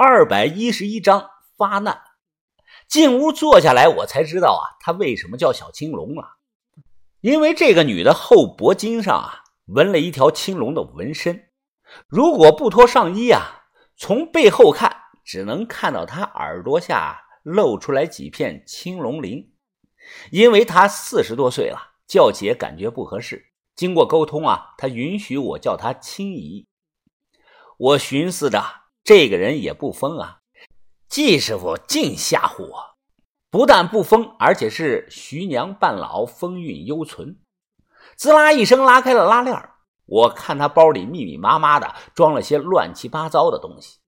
二百一十一章发难。进屋坐下来，我才知道啊，她为什么叫小青龙了。因为这个女的后脖颈上啊纹了一条青龙的纹身，如果不脱上衣啊，从背后看只能看到她耳朵下露出来几片青龙鳞。因为她四十多岁了，叫姐感觉不合适，经过沟通啊，她允许我叫她青姨。我寻思着，这个人也不疯啊。季师傅净吓唬我，不但不疯，而且是徐娘半老，风韵犹存。滋啦一声拉开了拉链我看他包里密密麻麻的装了些乱七八糟的东西，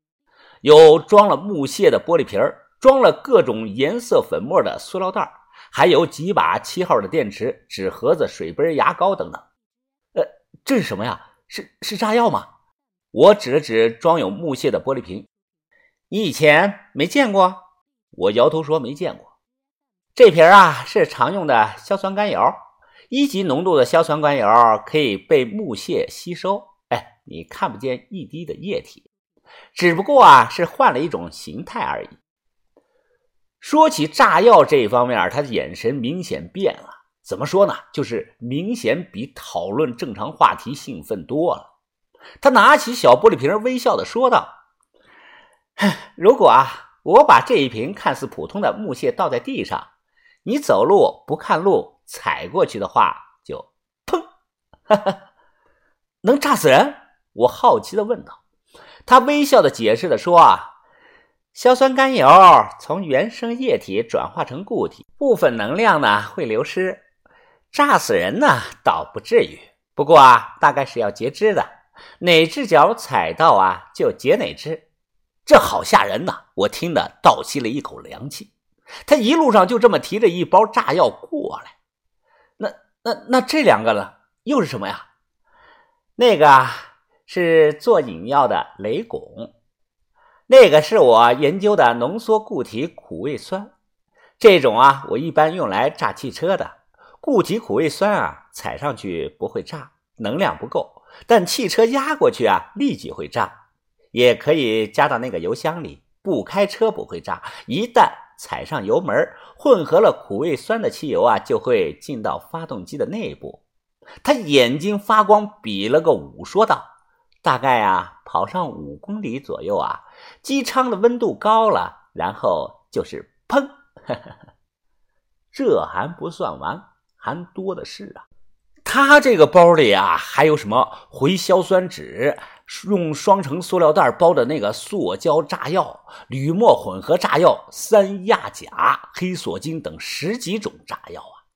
有装了木屑的玻璃瓶装了各种颜色粉末的塑料袋还有几把七号的电池、纸盒子、水杯、牙膏等等。呃，这是什么呀？是是炸药吗？我指了指装有木屑的玻璃瓶。你以前没见过？我摇头说没见过。这瓶啊是常用的硝酸甘油，一级浓度的硝酸甘油可以被木屑吸收。哎，你看不见一滴的液体，只不过啊是换了一种形态而已。说起炸药这一方面，他的眼神明显变了。怎么说呢？就是明显比讨论正常话题兴奋多了。他拿起小玻璃瓶，微笑的说道。如果啊，我把这一瓶看似普通的木屑倒在地上，你走路不看路踩过去的话，就砰，能炸死人？我好奇的问道。他微笑的解释的说啊，硝酸甘油从原生液体转化成固体，部分能量呢会流失，炸死人呢倒不至于，不过啊，大概是要截肢的，哪只脚踩到啊就截哪只。这好吓人呐！我听得倒吸了一口凉气。他一路上就这么提着一包炸药过来。那、那、那这两个呢？又是什么呀？那个是做饮料的雷汞，那个是我研究的浓缩固体苦味酸。这种啊，我一般用来炸汽车的。固体苦味酸啊，踩上去不会炸，能量不够，但汽车压过去啊，立即会炸。也可以加到那个油箱里，不开车不会炸。一旦踩上油门，混合了苦味酸的汽油啊，就会进到发动机的内部。他眼睛发光，比了个五，说道：“大概啊，跑上五公里左右啊，机舱的温度高了，然后就是砰。这还不算完，还多的是啊。他这个包里啊，还有什么回硝酸酯？”用双层塑料袋包的那个塑胶炸药、铝墨混合炸药、三亚甲、黑索金等十几种炸药啊，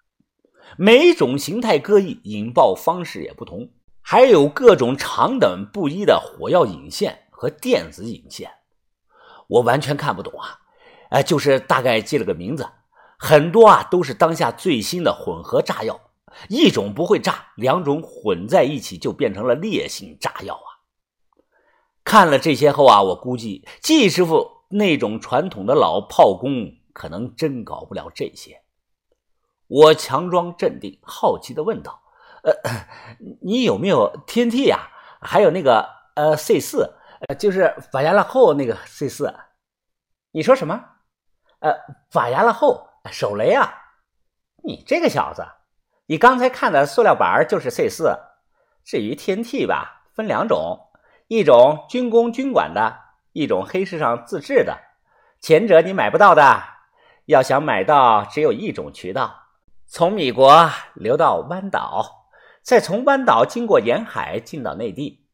每种形态各异，引爆方式也不同，还有各种长短不一的火药引线和电子引线，我完全看不懂啊！哎，就是大概记了个名字，很多啊都是当下最新的混合炸药，一种不会炸，两种混在一起就变成了烈性炸药啊！看了这些后啊，我估计季师傅那种传统的老炮工可能真搞不了这些。我强装镇定，好奇的问道：“呃，你有没有天 T 呀？还有那个呃 C 四，就是法牙拉后那个 C 四？你说什么？呃，法牙拉后手雷啊？你这个小子，你刚才看的塑料板就是 C 四。至于天 T 吧，分两种。”一种军工军管的，一种黑市上自制的。前者你买不到的，要想买到，只有一种渠道：从米国流到湾岛，再从湾岛经过沿海进到内地，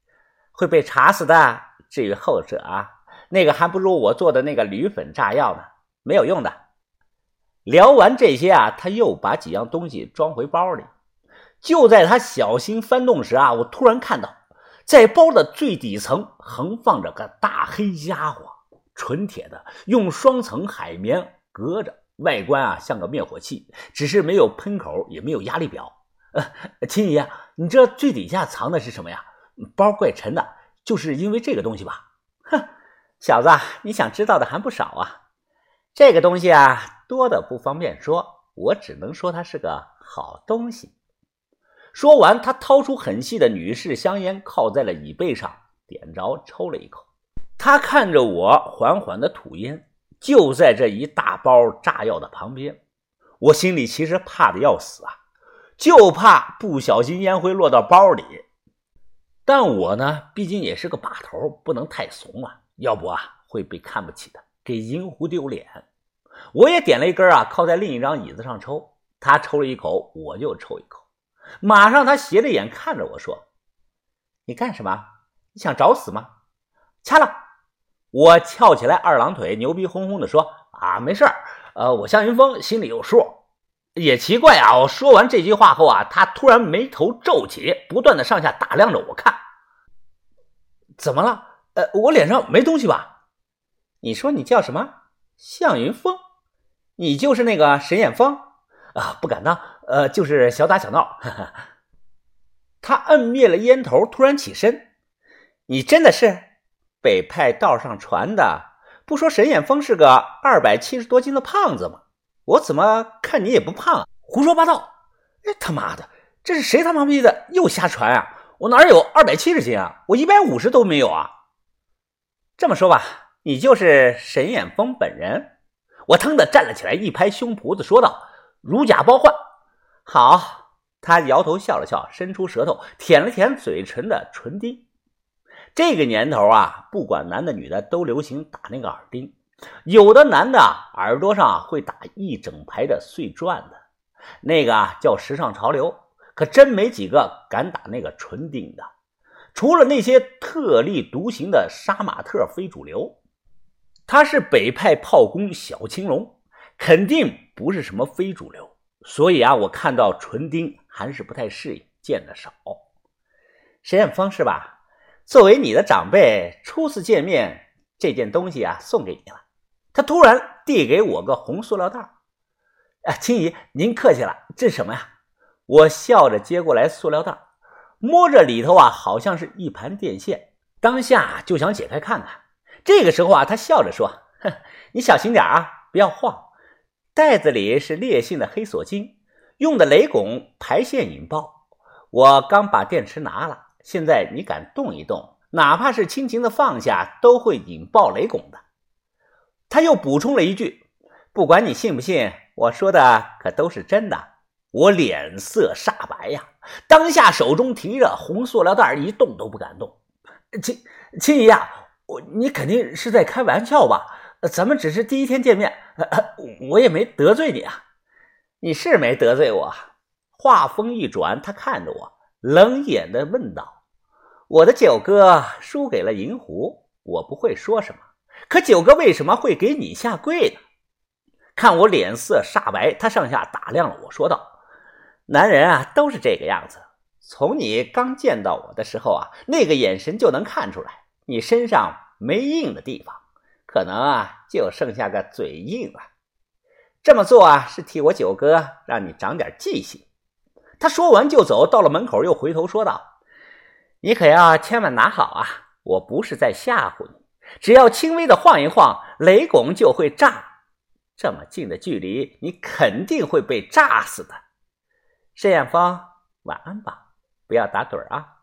会被查死的。至于后者啊，那个还不如我做的那个铝粉炸药呢，没有用的。聊完这些啊，他又把几样东西装回包里。就在他小心翻动时啊，我突然看到。在包的最底层横放着个大黑家伙，纯铁的，用双层海绵隔着，外观啊像个灭火器，只是没有喷口，也没有压力表。呃，秦姨，你这最底下藏的是什么呀？包怪沉的，就是因为这个东西吧？哼，小子，你想知道的还不少啊。这个东西啊，多的不方便说，我只能说它是个好东西。说完，他掏出很细的女士香烟，靠在了椅背上，点着，抽了一口。他看着我缓缓的吐烟，就在这一大包炸药的旁边。我心里其实怕的要死啊，就怕不小心烟灰落到包里。但我呢，毕竟也是个把头，不能太怂啊，要不啊会被看不起的，给银狐丢脸。我也点了一根啊，靠在另一张椅子上抽。他抽了一口，我就抽一口。马上他斜着眼看着我说：“你干什么？你想找死吗？”掐了！我翘起来二郎腿，牛逼哄哄的说：“啊，没事儿。”呃，我向云峰心里有数，也奇怪啊。我说完这句话后啊，他突然眉头皱起，不断的上下打量着我看。怎么了？呃，我脸上没东西吧？你说你叫什么？向云峰？你就是那个沈眼峰啊？不敢当，呃，就是小打小闹。他摁灭了烟头，突然起身。你真的是北派道上传的？不说沈眼峰是个二百七十多斤的胖子吗？我怎么看你也不胖啊？胡说八道！哎，他妈的，这是谁他妈逼的又瞎传啊？我哪有二百七十斤啊？我一百五十都没有啊！这么说吧，你就是沈眼峰本人？我腾的站了起来，一拍胸脯子说道：“如假包换。”好，他摇头笑了笑，伸出舌头舔了舔嘴唇的唇钉。这个年头啊，不管男的女的都流行打那个耳钉，有的男的耳朵上会打一整排的碎钻的，那个叫时尚潮流，可真没几个敢打那个唇钉的。除了那些特立独行的杀马特非主流，他是北派炮工小青龙，肯定不是什么非主流。所以啊，我看到纯钉还是不太适应，见得少。沈远峰是吧？作为你的长辈，初次见面，这件东西啊送给你了。他突然递给我个红塑料袋啊，青姨您客气了，这什么呀？我笑着接过来塑料袋摸着里头啊，好像是一盘电线，当下就想解开看看。这个时候啊，他笑着说：“哼，你小心点啊，不要晃。袋子里是烈性的黑索金，用的雷汞排线引爆。我刚把电池拿了。”现在你敢动一动，哪怕是轻轻的放下，都会引爆雷汞的。他又补充了一句：“不管你信不信，我说的可都是真的。”我脸色煞白呀，当下手中提着红塑料袋，一动都不敢动。亲亲姨呀，我你肯定是在开玩笑吧？咱们只是第一天见面，我也没得罪你啊。你是没得罪我。话锋一转，他看着我。冷眼的问道：“我的九哥输给了银狐，我不会说什么。可九哥为什么会给你下跪呢？”看我脸色煞白，他上下打量了我说道：“男人啊，都是这个样子。从你刚见到我的时候啊，那个眼神就能看出来，你身上没硬的地方，可能啊，就剩下个嘴硬了。这么做啊，是替我九哥让你长点记性。”他说完就走，到了门口又回头说道：“你可要千万拿好啊！我不是在吓唬你，只要轻微的晃一晃，雷拱就会炸。这么近的距离，你肯定会被炸死的。”沈艳芳，晚安吧，不要打盹啊。